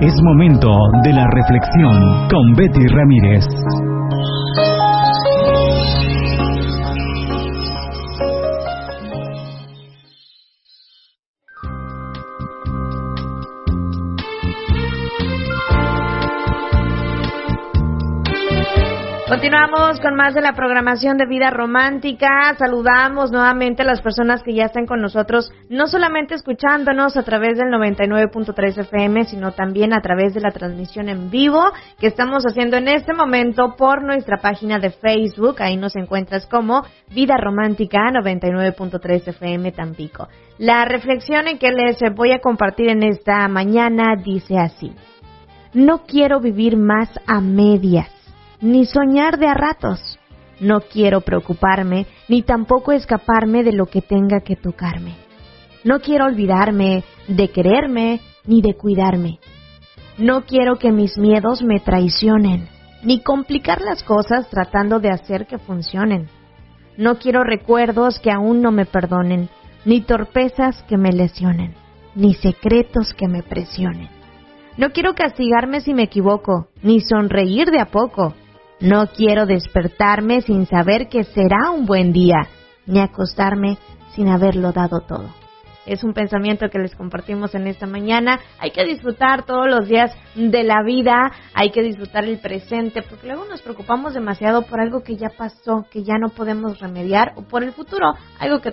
Es momento de la reflexión con Betty Ramírez. Continuamos con más de la programación de vida romántica. Saludamos nuevamente a las personas que ya están con nosotros, no solamente escuchándonos a través del 99.3 FM, sino también a través de la transmisión en vivo que estamos haciendo en este momento por nuestra página de Facebook. Ahí nos encuentras como Vida Romántica 99.3 FM Tampico. La reflexión en que les voy a compartir en esta mañana dice así. No quiero vivir más a medias ni soñar de a ratos. No quiero preocuparme, ni tampoco escaparme de lo que tenga que tocarme. No quiero olvidarme de quererme, ni de cuidarme. No quiero que mis miedos me traicionen, ni complicar las cosas tratando de hacer que funcionen. No quiero recuerdos que aún no me perdonen, ni torpezas que me lesionen, ni secretos que me presionen. No quiero castigarme si me equivoco, ni sonreír de a poco, no quiero despertarme sin saber que será un buen día, ni acostarme sin haberlo dado todo. Es un pensamiento que les compartimos en esta mañana. Hay que disfrutar todos los días de la vida, hay que disfrutar el presente, porque luego nos preocupamos demasiado por algo que ya pasó, que ya no podemos remediar, o por el futuro, algo que